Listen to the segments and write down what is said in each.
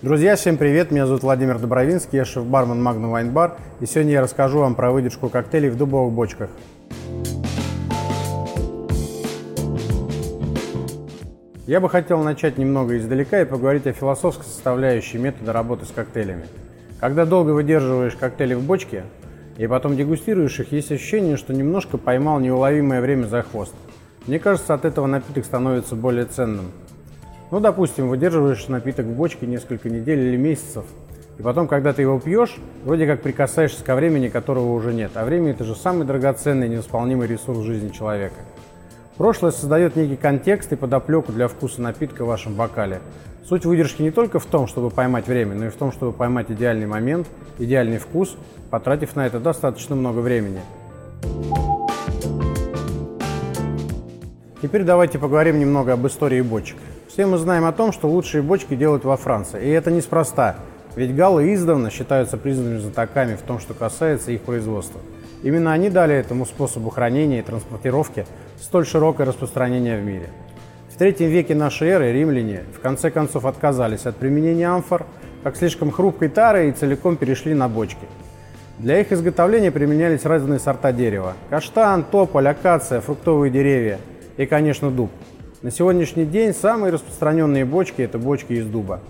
Друзья, всем привет! Меня зовут Владимир Добровинский, я шеф-бармен Magnum Wine Bar, и сегодня я расскажу вам про выдержку коктейлей в дубовых бочках. Я бы хотел начать немного издалека и поговорить о философской составляющей метода работы с коктейлями. Когда долго выдерживаешь коктейли в бочке и потом дегустируешь их, есть ощущение, что немножко поймал неуловимое время за хвост. Мне кажется, от этого напиток становится более ценным. Ну, допустим, выдерживаешь напиток в бочке несколько недель или месяцев, и потом, когда ты его пьешь, вроде как прикасаешься ко времени, которого уже нет. А время – это же самый драгоценный, невосполнимый ресурс жизни человека. Прошлое создает некий контекст и подоплеку для вкуса напитка в вашем бокале. Суть выдержки не только в том, чтобы поймать время, но и в том, чтобы поймать идеальный момент, идеальный вкус, потратив на это достаточно много времени. Теперь давайте поговорим немного об истории бочек. Все мы знаем о том, что лучшие бочки делают во Франции. И это неспроста, ведь галлы издавна считаются признанными знатоками в том, что касается их производства. Именно они дали этому способу хранения и транспортировки столь широкое распространение в мире. В третьем веке нашей эры римляне в конце концов отказались от применения амфор, как слишком хрупкой тары и целиком перешли на бочки. Для их изготовления применялись разные сорта дерева – каштан, тополь, акация, фруктовые деревья и, конечно, дуб – на сегодняшний день самые распространенные бочки – это бочки из дуба.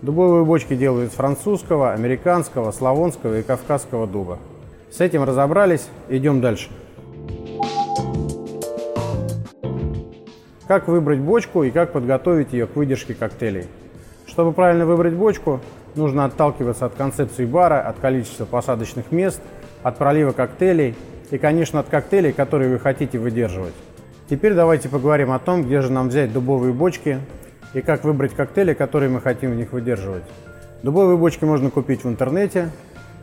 Дубовые бочки делают из французского, американского, славонского и кавказского дуба. С этим разобрались, идем дальше. Как выбрать бочку и как подготовить ее к выдержке коктейлей? Чтобы правильно выбрать бочку, нужно отталкиваться от концепции бара, от количества посадочных мест, от пролива коктейлей и, конечно, от коктейлей, которые вы хотите выдерживать. Теперь давайте поговорим о том, где же нам взять дубовые бочки и как выбрать коктейли, которые мы хотим в них выдерживать. Дубовые бочки можно купить в интернете,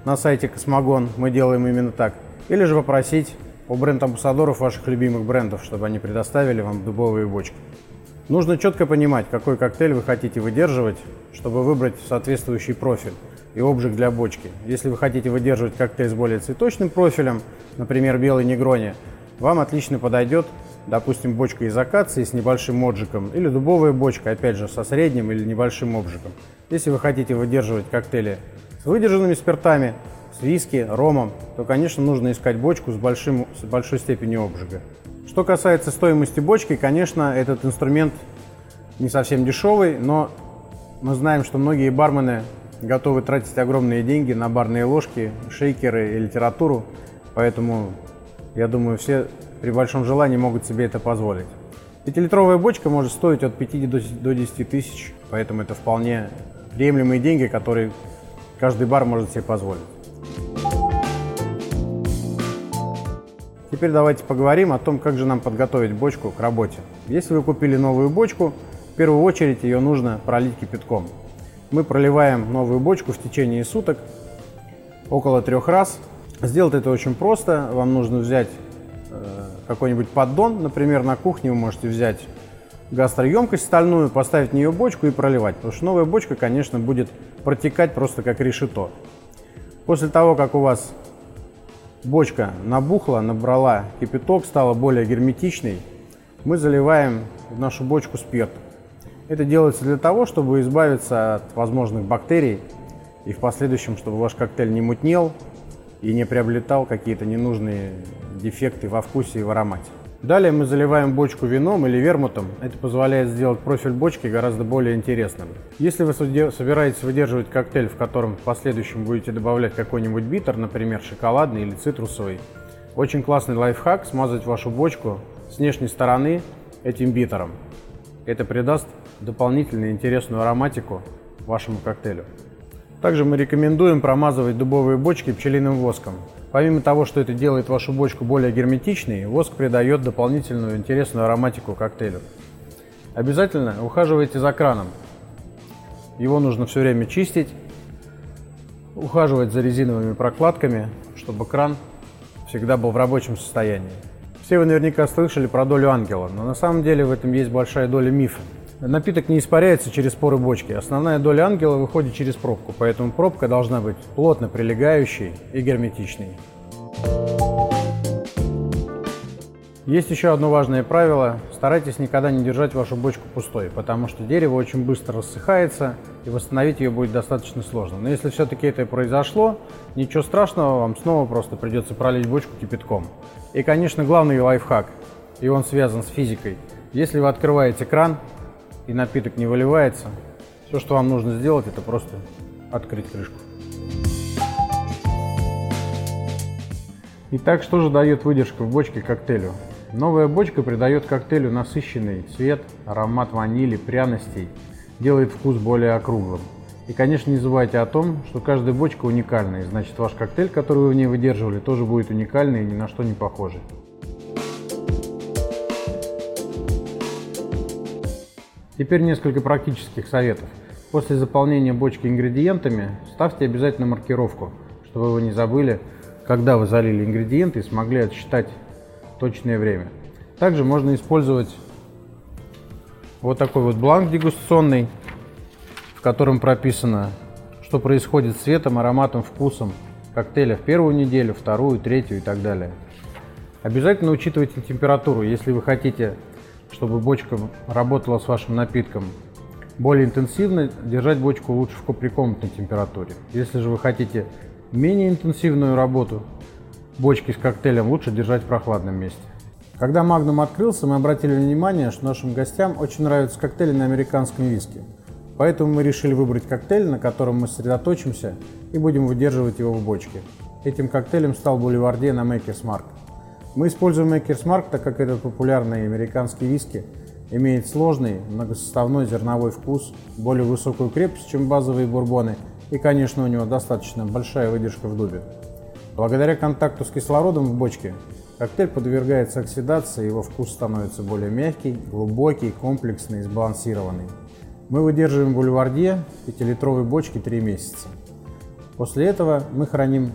на сайте Космогон, мы делаем именно так, или же попросить у бренд-амбассадоров ваших любимых брендов, чтобы они предоставили вам дубовые бочки. Нужно четко понимать, какой коктейль вы хотите выдерживать, чтобы выбрать соответствующий профиль и обжиг для бочки. Если вы хотите выдерживать коктейль с более цветочным профилем, например, белый негрони, вам отлично подойдет допустим, бочка из акации с небольшим отжигом, или дубовая бочка, опять же, со средним или небольшим обжигом. Если вы хотите выдерживать коктейли с выдержанными спиртами, с виски, ромом, то, конечно, нужно искать бочку с, большим, с большой степенью обжига. Что касается стоимости бочки, конечно, этот инструмент не совсем дешевый, но мы знаем, что многие бармены готовы тратить огромные деньги на барные ложки, шейкеры и литературу, поэтому я думаю, все при большом желании могут себе это позволить. Пятилитровая бочка может стоить от 5 до 10 тысяч, поэтому это вполне приемлемые деньги, которые каждый бар может себе позволить. Теперь давайте поговорим о том, как же нам подготовить бочку к работе. Если вы купили новую бочку, в первую очередь ее нужно пролить кипятком. Мы проливаем новую бочку в течение суток около трех раз. Сделать это очень просто. Вам нужно взять какой-нибудь поддон, например, на кухне вы можете взять гастроемкость стальную, поставить в нее бочку и проливать, потому что новая бочка, конечно, будет протекать просто как решето. После того, как у вас бочка набухла, набрала кипяток, стала более герметичной, мы заливаем в нашу бочку спирт. Это делается для того, чтобы избавиться от возможных бактерий и в последующем, чтобы ваш коктейль не мутнел и не приобретал какие-то ненужные дефекты во вкусе и в аромате. Далее мы заливаем бочку вином или вермутом. Это позволяет сделать профиль бочки гораздо более интересным. Если вы собираетесь выдерживать коктейль, в котором в последующем будете добавлять какой-нибудь битер, например, шоколадный или цитрусовый, очень классный лайфхак – смазать вашу бочку с внешней стороны этим битером. Это придаст дополнительную интересную ароматику вашему коктейлю. Также мы рекомендуем промазывать дубовые бочки пчелиным воском. Помимо того, что это делает вашу бочку более герметичной, воск придает дополнительную интересную ароматику коктейлю. Обязательно ухаживайте за краном. Его нужно все время чистить, ухаживать за резиновыми прокладками, чтобы кран всегда был в рабочем состоянии. Все вы наверняка слышали про долю ангела, но на самом деле в этом есть большая доля мифа. Напиток не испаряется через поры бочки. Основная доля ангела выходит через пробку, поэтому пробка должна быть плотно прилегающей и герметичной. Есть еще одно важное правило. Старайтесь никогда не держать вашу бочку пустой, потому что дерево очень быстро рассыхается, и восстановить ее будет достаточно сложно. Но если все-таки это произошло, ничего страшного, вам снова просто придется пролить бочку кипятком. И, конечно, главный лайфхак, и он связан с физикой. Если вы открываете кран, и напиток не выливается, все, что вам нужно сделать, это просто открыть крышку. Итак, что же дает выдержка в бочке коктейлю? Новая бочка придает коктейлю насыщенный цвет, аромат ванили, пряностей, делает вкус более округлым. И, конечно, не забывайте о том, что каждая бочка уникальна, и значит ваш коктейль, который вы в ней выдерживали, тоже будет уникальный и ни на что не похожий. Теперь несколько практических советов. После заполнения бочки ингредиентами ставьте обязательно маркировку, чтобы вы не забыли, когда вы залили ингредиенты и смогли отсчитать точное время. Также можно использовать вот такой вот бланк дегустационный, в котором прописано, что происходит с цветом, ароматом, вкусом коктейля в первую неделю, вторую, третью и так далее. Обязательно учитывайте температуру, если вы хотите, чтобы бочка работала с вашим напитком более интенсивно, держать бочку лучше в при температуре. Если же вы хотите менее интенсивную работу, бочки с коктейлем лучше держать в прохладном месте. Когда Magnum открылся, мы обратили внимание, что нашим гостям очень нравятся коктейли на американском виске. Поэтому мы решили выбрать коктейль, на котором мы сосредоточимся и будем выдерживать его в бочке. Этим коктейлем стал Бульварде на Maker's Mark. Мы используем Maker's Mark, так как этот популярный американский виски имеет сложный многосоставной зерновой вкус, более высокую крепость, чем базовые бурбоны, и, конечно, у него достаточно большая выдержка в дубе. Благодаря контакту с кислородом в бочке коктейль подвергается оксидации, его вкус становится более мягкий, глубокий, комплексный и сбалансированный. Мы выдерживаем в 5-литровой бочке 3 месяца. После этого мы храним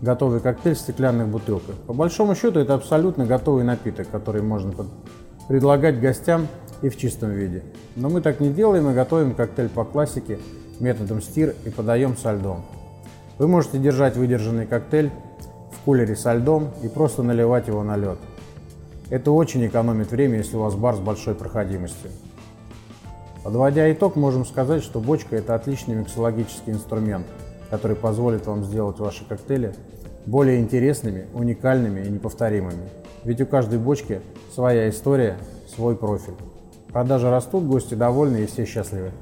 готовый коктейль в стеклянных бутылках. По большому счету это абсолютно готовый напиток, который можно предлагать гостям и в чистом виде. Но мы так не делаем и готовим коктейль по классике методом стир и подаем со льдом. Вы можете держать выдержанный коктейль в кулере со льдом и просто наливать его на лед. Это очень экономит время, если у вас бар с большой проходимостью. Подводя итог, можем сказать, что бочка – это отличный миксологический инструмент, который позволит вам сделать ваши коктейли более интересными, уникальными и неповторимыми. Ведь у каждой бочки своя история, свой профиль. Продажи растут, гости довольны и все счастливы.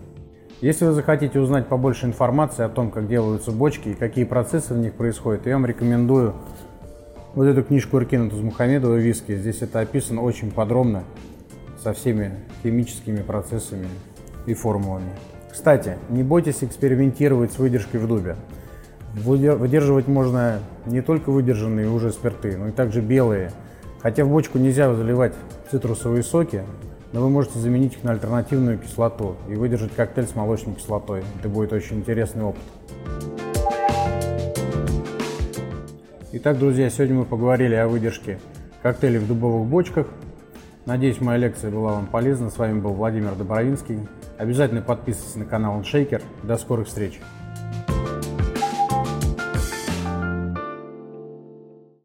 Если вы захотите узнать побольше информации о том, как делаются бочки и какие процессы в них происходят, я вам рекомендую вот эту книжку Иркина Тузмухамедова «Виски». Здесь это описано очень подробно, со всеми химическими процессами и формулами. Кстати, не бойтесь экспериментировать с выдержкой в дубе. Выдерживать можно не только выдержанные уже спирты, но и также белые. Хотя в бочку нельзя заливать цитрусовые соки, но вы можете заменить их на альтернативную кислоту и выдержать коктейль с молочной кислотой. Это будет очень интересный опыт. Итак, друзья, сегодня мы поговорили о выдержке коктейлей в дубовых бочках. Надеюсь, моя лекция была вам полезна. С вами был Владимир Добровинский. Обязательно подписывайтесь на канал OnShaker. До скорых встреч!